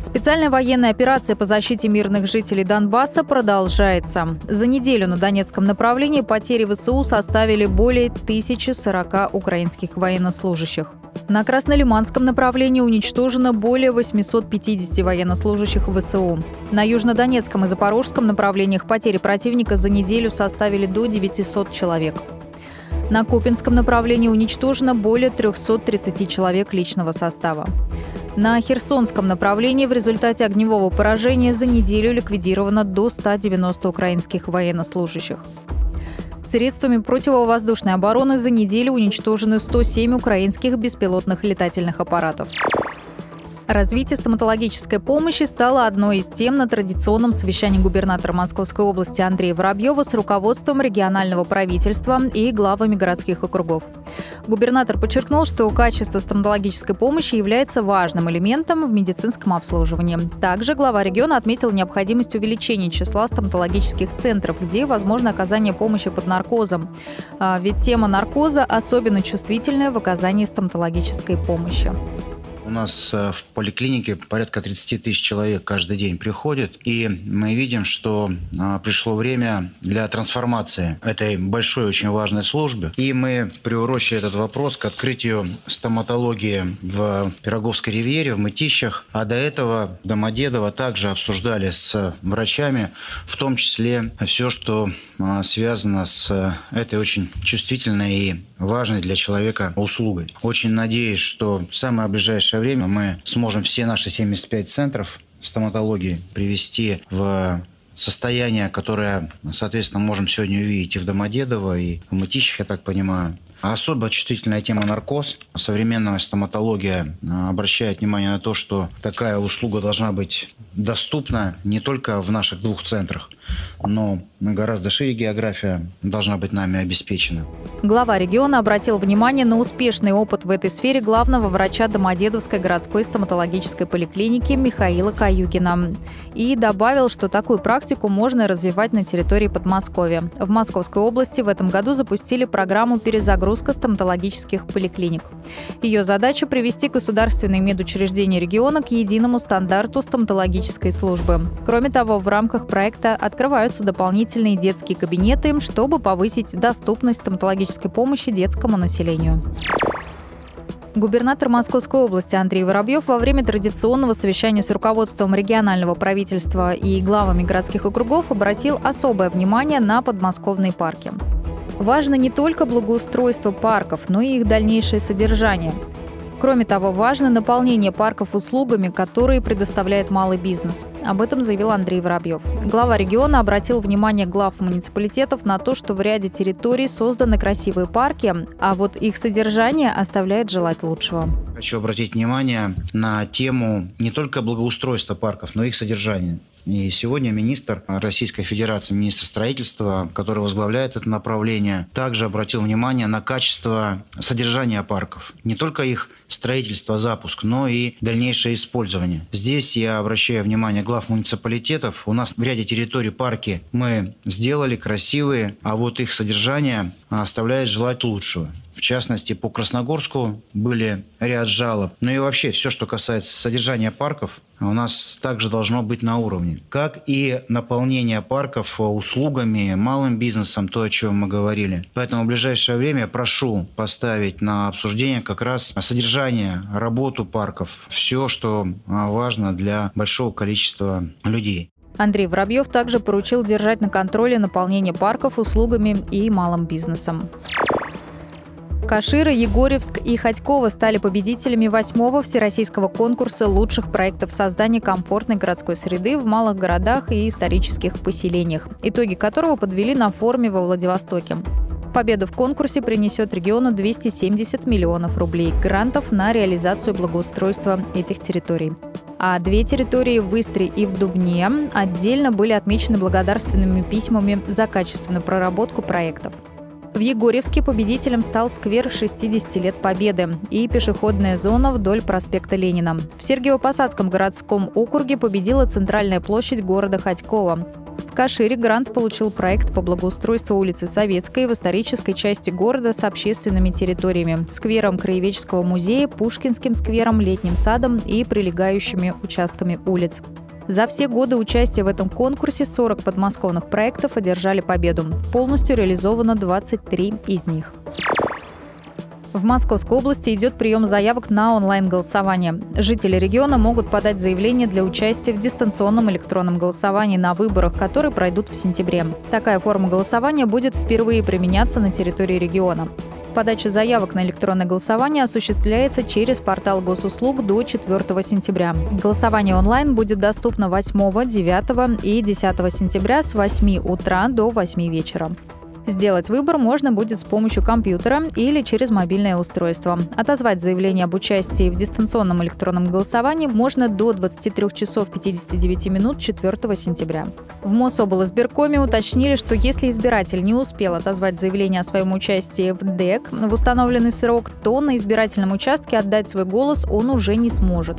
Специальная военная операция по защите мирных жителей Донбасса продолжается. За неделю на Донецком направлении потери ВСУ составили более 1040 украинских военнослужащих. На Краснолиманском направлении уничтожено более 850 военнослужащих ВСУ. На Южнодонецком и Запорожском направлениях потери противника за неделю составили до 900 человек. На Купинском направлении уничтожено более 330 человек личного состава. На Херсонском направлении в результате огневого поражения за неделю ликвидировано до 190 украинских военнослужащих. Средствами противовоздушной обороны за неделю уничтожены 107 украинских беспилотных летательных аппаратов. Развитие стоматологической помощи стало одной из тем на традиционном совещании губернатора Московской области Андрея Воробьева с руководством регионального правительства и главами городских округов. Губернатор подчеркнул, что качество стоматологической помощи является важным элементом в медицинском обслуживании. Также глава региона отметил необходимость увеличения числа стоматологических центров, где возможно оказание помощи под наркозом. А ведь тема наркоза особенно чувствительная в оказании стоматологической помощи. У нас э, в поликлинике порядка 30 тысяч человек каждый день приходит, и мы видим, что а, пришло время для трансформации этой большой, очень важной службы. И мы приурочили этот вопрос к открытию стоматологии в Пироговской ривьере, в Мытищах. А до этого Домодедово также обсуждали с врачами, в том числе все, что а, связано с э, этой очень чувствительной и важной для человека услугой. Очень надеюсь, что самое ближайшее время мы сможем все наши 75 центров стоматологии привести в состояние, которое, соответственно, можем сегодня увидеть и в Домодедово, и в Мытищах, я так понимаю. А особо чувствительная тема наркоз. Современная стоматология а, обращает внимание на то, что такая услуга должна быть доступна не только в наших двух центрах, но гораздо шире география должна быть нами обеспечена. Глава региона обратил внимание на успешный опыт в этой сфере главного врача Домодедовской городской стоматологической поликлиники Михаила Каюгина. И добавил, что такую практику можно развивать на территории Подмосковья. В Московской области в этом году запустили программу перезагрузка стоматологических поликлиник. Ее задача – привести государственные медучреждения региона к единому стандарту стоматологической службы. Кроме того, в рамках проекта открываются дополнительные детские кабинеты, чтобы повысить доступность стоматологической помощи детскому населению. Губернатор Московской области Андрей Воробьев во время традиционного совещания с руководством регионального правительства и главами городских округов обратил особое внимание на подмосковные парки. Важно не только благоустройство парков, но и их дальнейшее содержание. Кроме того, важно наполнение парков услугами, которые предоставляет малый бизнес. Об этом заявил Андрей Воробьев. Глава региона обратил внимание глав муниципалитетов на то, что в ряде территорий созданы красивые парки, а вот их содержание оставляет желать лучшего. Хочу обратить внимание на тему не только благоустройства парков, но и их содержания. И сегодня министр Российской Федерации, министр строительства, который возглавляет это направление, также обратил внимание на качество содержания парков. Не только их строительство, запуск, но и дальнейшее использование. Здесь я обращаю внимание глав муниципалитетов. У нас в ряде территорий парки мы сделали красивые, а вот их содержание оставляет желать лучшего. В частности, по Красногорску были ряд жалоб. Ну и вообще, все, что касается содержания парков, у нас также должно быть на уровне. Как и наполнение парков услугами, малым бизнесом, то, о чем мы говорили. Поэтому в ближайшее время прошу поставить на обсуждение как раз содержание, работу парков, все, что а, важно для большого количества людей. Андрей Воробьев также поручил держать на контроле наполнение парков услугами и малым бизнесом. Кашира, Егорьевск и Ходьково стали победителями восьмого всероссийского конкурса лучших проектов создания комфортной городской среды в малых городах и исторических поселениях, итоги которого подвели на форуме во Владивостоке. Победа в конкурсе принесет региону 270 миллионов рублей грантов на реализацию благоустройства этих территорий. А две территории в Истре и в Дубне отдельно были отмечены благодарственными письмами за качественную проработку проектов. В Егорьевске победителем стал сквер 60 лет Победы и пешеходная зона вдоль проспекта Ленина. В Сергиево-Посадском городском округе победила центральная площадь города Ходькова. В Кашире грант получил проект по благоустройству улицы Советской в исторической части города с общественными территориями, сквером Краеведческого музея, Пушкинским сквером, летним садом и прилегающими участками улиц. За все годы участия в этом конкурсе 40 подмосковных проектов одержали победу. Полностью реализовано 23 из них. В Московской области идет прием заявок на онлайн-голосование. Жители региона могут подать заявление для участия в дистанционном электронном голосовании на выборах, которые пройдут в сентябре. Такая форма голосования будет впервые применяться на территории региона. Подача заявок на электронное голосование осуществляется через портал госуслуг до 4 сентября. Голосование онлайн будет доступно 8, 9 и 10 сентября с 8 утра до 8 вечера. Сделать выбор можно будет с помощью компьютера или через мобильное устройство. Отозвать заявление об участии в дистанционном электронном голосовании можно до 23 часов 59 минут 4 сентября. В Мособлсберкоме уточнили, что если избиратель не успел отозвать заявление о своем участии в ДЭК в установленный срок, то на избирательном участке отдать свой голос он уже не сможет.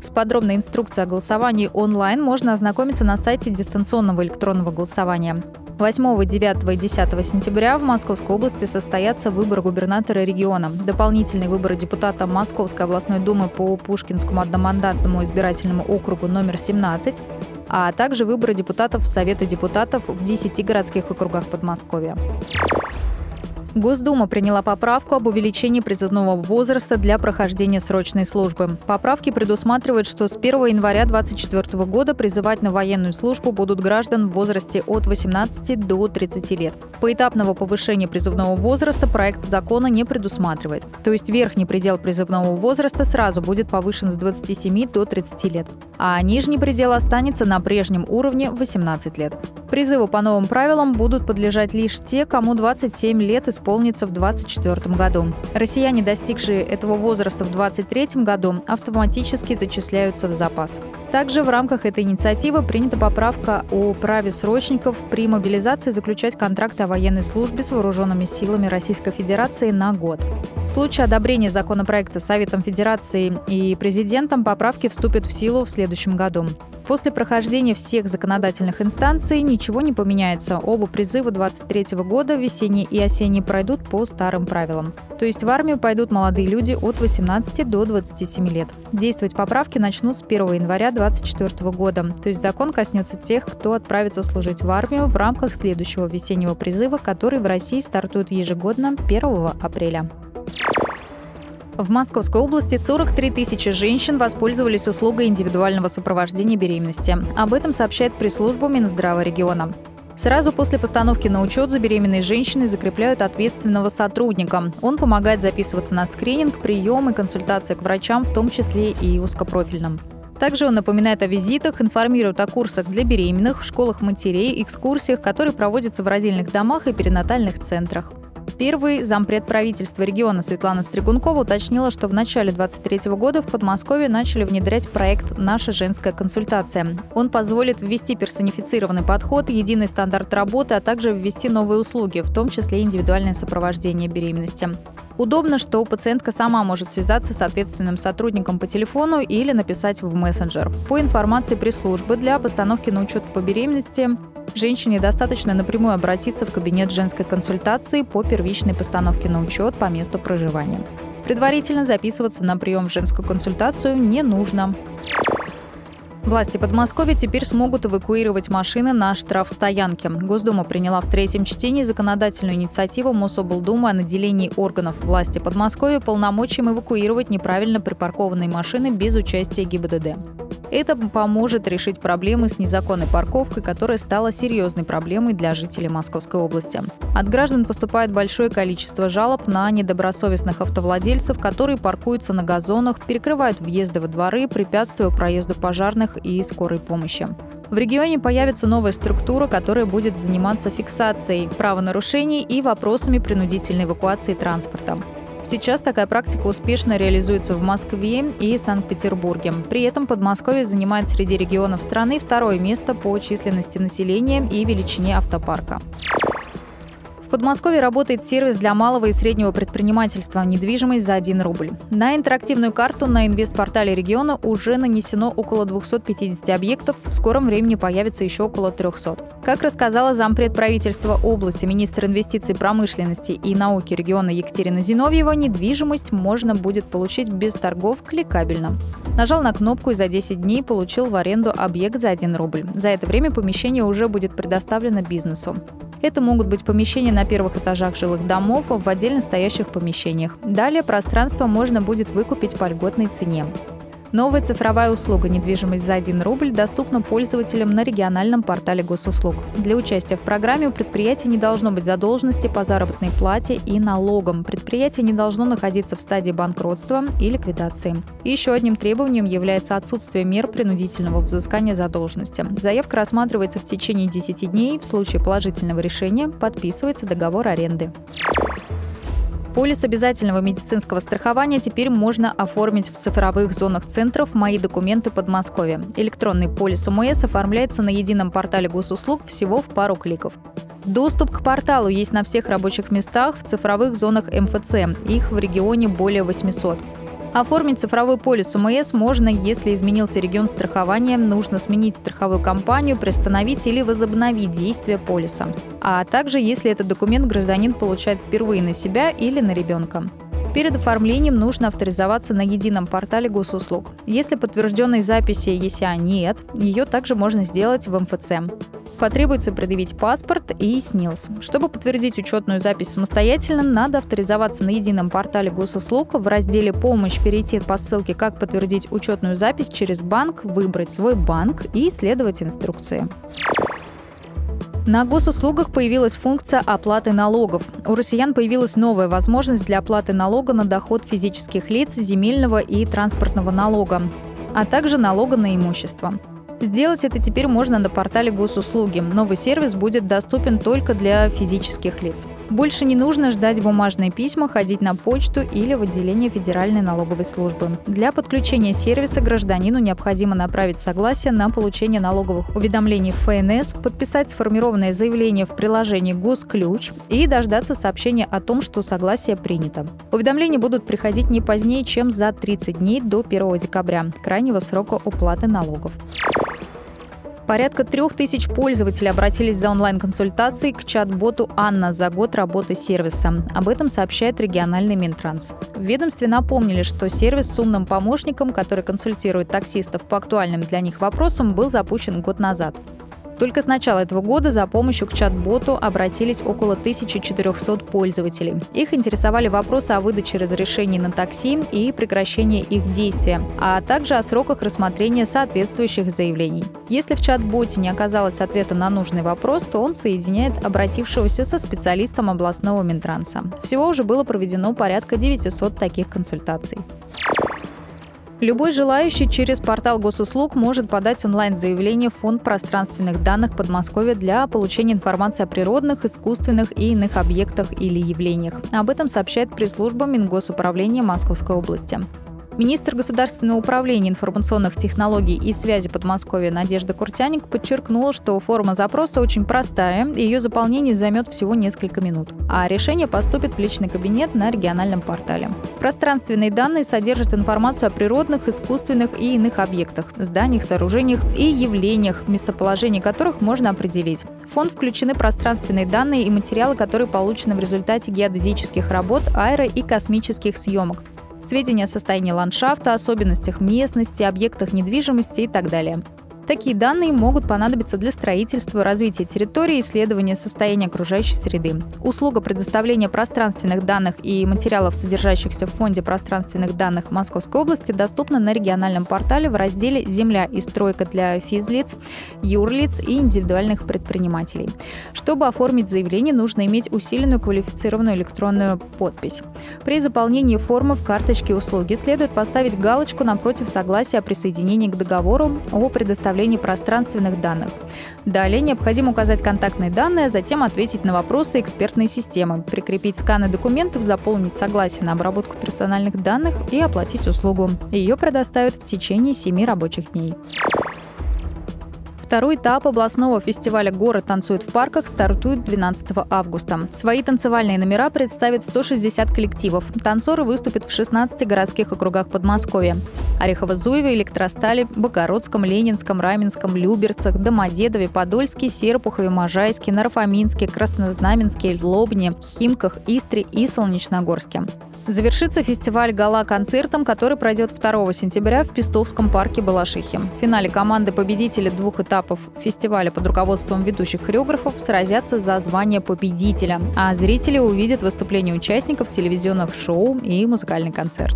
С подробной инструкцией о голосовании онлайн можно ознакомиться на сайте дистанционного электронного голосования. 8, 9 и 10 сентября в Московской области состоятся выборы губернатора региона, дополнительные выборы депутата Московской областной думы по Пушкинскому одномандатному избирательному округу номер 17, а также выборы депутатов Совета депутатов в 10 городских округах Подмосковья. Госдума приняла поправку об увеличении призывного возраста для прохождения срочной службы. Поправки предусматривают, что с 1 января 2024 года призывать на военную службу будут граждан в возрасте от 18 до 30 лет. Поэтапного повышения призывного возраста проект закона не предусматривает. То есть верхний предел призывного возраста сразу будет повышен с 27 до 30 лет, а нижний предел останется на прежнем уровне 18 лет. Призыву по новым правилам будут подлежать лишь те, кому 27 лет исполнится в 2024 году. Россияне, достигшие этого возраста в 2023 году, автоматически зачисляются в запас. Также в рамках этой инициативы принята поправка о праве срочников при мобилизации заключать контракты о военной службе с вооруженными силами Российской Федерации на год. В случае одобрения законопроекта Советом Федерации и президентом поправки вступят в силу в следующем году. После прохождения всех законодательных инстанций ничего не поменяется. Оба призыва 23 года, весенний и осенний, пройдут по старым правилам. То есть в армию пойдут молодые люди от 18 до 27 лет. Действовать поправки начнут с 1 января 2024 года. То есть закон коснется тех, кто отправится служить в армию в рамках следующего весеннего призыва, который в России стартует ежегодно 1 апреля. В Московской области 43 тысячи женщин воспользовались услугой индивидуального сопровождения беременности. Об этом сообщает пресс-служба Минздрава региона. Сразу после постановки на учет за беременной женщиной закрепляют ответственного сотрудника. Он помогает записываться на скрининг, прием и консультации к врачам, в том числе и узкопрофильным. Также он напоминает о визитах, информирует о курсах для беременных, школах матерей, экскурсиях, которые проводятся в родильных домах и перинатальных центрах. Первый зампред правительства региона Светлана Стригункова уточнила, что в начале 2023 года в Подмосковье начали внедрять проект «Наша женская консультация». Он позволит ввести персонифицированный подход, единый стандарт работы, а также ввести новые услуги, в том числе индивидуальное сопровождение беременности. Удобно, что пациентка сама может связаться с ответственным сотрудником по телефону или написать в мессенджер. По информации пресс-службы для постановки на учет по беременности женщине достаточно напрямую обратиться в кабинет женской консультации по первичной постановке на учет по месту проживания. Предварительно записываться на прием в женскую консультацию не нужно. Власти Подмосковья теперь смогут эвакуировать машины на штрафстоянке. Госдума приняла в третьем чтении законодательную инициативу Мособлдумы о наделении органов власти Подмосковья полномочием эвакуировать неправильно припаркованные машины без участия ГИБДД. Это поможет решить проблемы с незаконной парковкой, которая стала серьезной проблемой для жителей Московской области. От граждан поступает большое количество жалоб на недобросовестных автовладельцев, которые паркуются на газонах, перекрывают въезды во дворы, препятствуя проезду пожарных и скорой помощи. В регионе появится новая структура, которая будет заниматься фиксацией правонарушений и вопросами принудительной эвакуации транспорта. Сейчас такая практика успешно реализуется в Москве и Санкт-Петербурге. При этом Подмосковье занимает среди регионов страны второе место по численности населения и величине автопарка. Подмосковье работает сервис для малого и среднего предпринимательства «Недвижимость за 1 рубль». На интерактивную карту на инвестпортале региона уже нанесено около 250 объектов, в скором времени появится еще около 300. Как рассказала зампред правительства области, министр инвестиций промышленности и науки региона Екатерина Зиновьева, недвижимость можно будет получить без торгов кликабельно. Нажал на кнопку и за 10 дней получил в аренду объект за 1 рубль. За это время помещение уже будет предоставлено бизнесу. Это могут быть помещения на первых этажах жилых домов в отдельно стоящих помещениях. Далее пространство можно будет выкупить по льготной цене. Новая цифровая услуга «Недвижимость за 1 рубль» доступна пользователям на региональном портале госуслуг. Для участия в программе у предприятия не должно быть задолженности по заработной плате и налогам. Предприятие не должно находиться в стадии банкротства и ликвидации. еще одним требованием является отсутствие мер принудительного взыскания задолженности. Заявка рассматривается в течение 10 дней. В случае положительного решения подписывается договор аренды. Полис обязательного медицинского страхования теперь можно оформить в цифровых зонах центров «Мои документы Подмосковья». Электронный полис ОМС оформляется на едином портале госуслуг всего в пару кликов. Доступ к порталу есть на всех рабочих местах в цифровых зонах МФЦ. Их в регионе более 800. Оформить цифровой полис ОМС можно, если изменился регион страхования, нужно сменить страховую компанию, приостановить или возобновить действие полиса. А также, если этот документ гражданин получает впервые на себя или на ребенка. Перед оформлением нужно авторизоваться на едином портале госуслуг. Если подтвержденной записи ЕСЯ нет, ее также можно сделать в МФЦ. Потребуется предъявить паспорт и СНИЛС. Чтобы подтвердить учетную запись самостоятельно, надо авторизоваться на едином портале госуслуг, в разделе «Помощь» перейти по ссылке «Как подтвердить учетную запись через банк», выбрать свой банк и следовать инструкции. На госуслугах появилась функция оплаты налогов. У россиян появилась новая возможность для оплаты налога на доход физических лиц, земельного и транспортного налога, а также налога на имущество. Сделать это теперь можно на портале госуслуги. Новый сервис будет доступен только для физических лиц. Больше не нужно ждать бумажные письма, ходить на почту или в отделение Федеральной налоговой службы. Для подключения сервиса гражданину необходимо направить согласие на получение налоговых уведомлений в ФНС, подписать сформированное заявление в приложении «Госключ» и дождаться сообщения о том, что согласие принято. Уведомления будут приходить не позднее, чем за 30 дней до 1 декабря, крайнего срока уплаты налогов. Порядка трех тысяч пользователей обратились за онлайн-консультацией к чат-боту «Анна» за год работы сервиса. Об этом сообщает региональный Минтранс. В ведомстве напомнили, что сервис с умным помощником, который консультирует таксистов по актуальным для них вопросам, был запущен год назад. Только с начала этого года за помощью к чат-боту обратились около 1400 пользователей. Их интересовали вопросы о выдаче разрешений на такси и прекращении их действия, а также о сроках рассмотрения соответствующих заявлений. Если в чат-боте не оказалось ответа на нужный вопрос, то он соединяет обратившегося со специалистом областного Минтранса. Всего уже было проведено порядка 900 таких консультаций. Любой желающий через портал госуслуг может подать онлайн-заявление в Фонд пространственных данных Подмосковья для получения информации о природных, искусственных и иных объектах или явлениях. Об этом сообщает пресс-служба Мингосуправления Московской области. Министр государственного управления информационных технологий и связи Подмосковья Надежда Куртяник подчеркнула, что форма запроса очень простая, и ее заполнение займет всего несколько минут, а решение поступит в личный кабинет на региональном портале. Пространственные данные содержат информацию о природных, искусственных и иных объектах, зданиях, сооружениях и явлениях, местоположение которых можно определить. В фонд включены пространственные данные и материалы, которые получены в результате геодезических работ, аэро- и космических съемок, сведения о состоянии ландшафта, особенностях местности, объектах недвижимости и так далее. Такие данные могут понадобиться для строительства, развития территории, исследования состояния окружающей среды. Услуга предоставления пространственных данных и материалов, содержащихся в Фонде пространственных данных Московской области, доступна на региональном портале в разделе «Земля и стройка для физлиц, юрлиц и индивидуальных предпринимателей». Чтобы оформить заявление, нужно иметь усиленную квалифицированную электронную подпись. При заполнении формы в карточке услуги следует поставить галочку напротив согласия о присоединении к договору о предоставлении предоставлении пространственных данных. Далее необходимо указать контактные данные, а затем ответить на вопросы экспертной системы, прикрепить сканы документов, заполнить согласие на обработку персональных данных и оплатить услугу. Ее предоставят в течение 7 рабочих дней Второй этап областного фестиваля «Город танцует в парках» стартует 12 августа. Свои танцевальные номера представят 160 коллективов. Танцоры выступят в 16 городских округах Подмосковья. Орехово-Зуеве, Электростале, Богородском, Ленинском, Раменском, Люберцах, Домодедове, Подольске, Серпухове, Можайске, Нарфоминске, Краснознаменске, Лобне, Химках, Истре и Солнечногорске. Завершится фестиваль «Гала» концертом, который пройдет 2 сентября в Пестовском парке Балашихи. В финале команды победителей двух этапов фестиваля под руководством ведущих хореографов сразятся за звание победителя, а зрители увидят выступления участников телевизионных шоу и музыкальный концерт.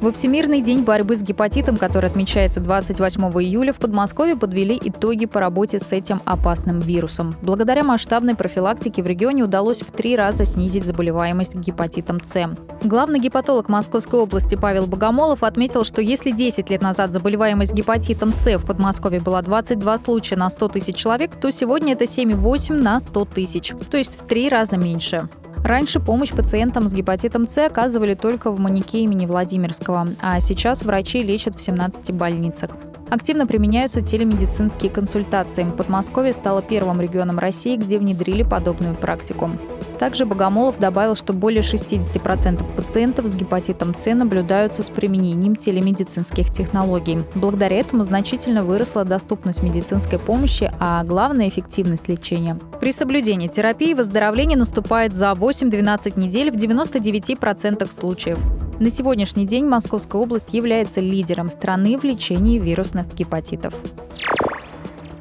Во Всемирный день борьбы с гепатитом, который отмечается 28 июля, в Подмосковье подвели итоги по работе с этим опасным вирусом. Благодаря масштабной профилактике в регионе удалось в три раза снизить заболеваемость гепатитом С. Главный гепатолог Московской области Павел Богомолов отметил, что если 10 лет назад заболеваемость гепатитом С в Подмосковье была 22 случая на 100 тысяч человек, то сегодня это 7,8 на 100 тысяч, то есть в три раза меньше. Раньше помощь пациентам с гепатитом С оказывали только в Манике имени Владимирского, а сейчас врачи лечат в 17 больницах. Активно применяются телемедицинские консультации. Подмосковье стало первым регионом России, где внедрили подобную практику. Также Богомолов добавил, что более 60% пациентов с гепатитом С наблюдаются с применением телемедицинских технологий. Благодаря этому значительно выросла доступность медицинской помощи, а главное – эффективность лечения. При соблюдении терапии выздоровление наступает за 8-12 недель в 99% случаев. На сегодняшний день Московская область является лидером страны в лечении вирусных гепатитов.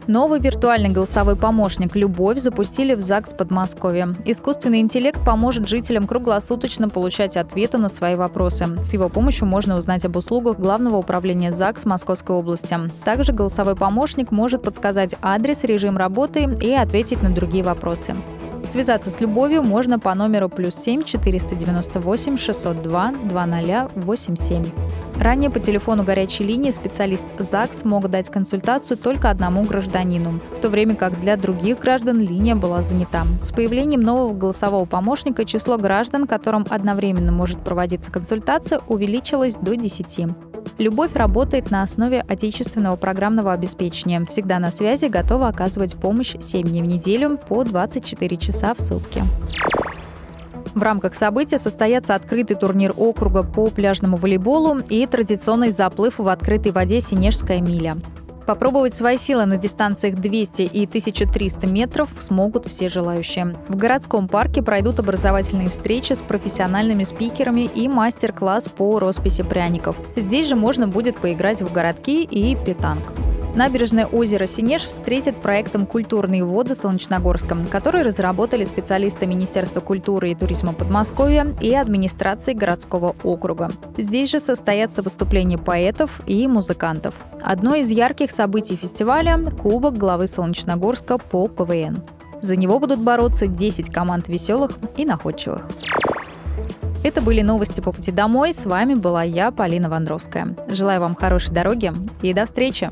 Новый виртуальный голосовой помощник «Любовь» запустили в ЗАГС Подмосковья. Искусственный интеллект поможет жителям круглосуточно получать ответы на свои вопросы. С его помощью можно узнать об услугах Главного управления ЗАГС Московской области. Также голосовой помощник может подсказать адрес, режим работы и ответить на другие вопросы. Связаться с любовью можно по номеру плюс 7 498 602 2087. Ранее по телефону горячей линии специалист ЗАГС мог дать консультацию только одному гражданину, в то время как для других граждан линия была занята. С появлением нового голосового помощника число граждан, которым одновременно может проводиться консультация, увеличилось до 10. Любовь работает на основе отечественного программного обеспечения. Всегда на связи, готова оказывать помощь 7 дней в неделю по 24 часа в сутки. В рамках события состоятся открытый турнир округа по пляжному волейболу и традиционный заплыв в открытой воде «Синежская миля». Попробовать свои силы на дистанциях 200 и 1300 метров смогут все желающие. В городском парке пройдут образовательные встречи с профессиональными спикерами и мастер-класс по росписи пряников. Здесь же можно будет поиграть в городки и питанг. Набережное озеро Синеж встретит проектом «Культурные воды» Солнечногорском, который разработали специалисты Министерства культуры и туризма Подмосковья и администрации городского округа. Здесь же состоятся выступления поэтов и музыкантов. Одно из ярких событий фестиваля – Кубок главы Солнечногорска по КВН. За него будут бороться 10 команд веселых и находчивых. Это были новости по пути домой. С вами была я, Полина Вандровская. Желаю вам хорошей дороги и до встречи!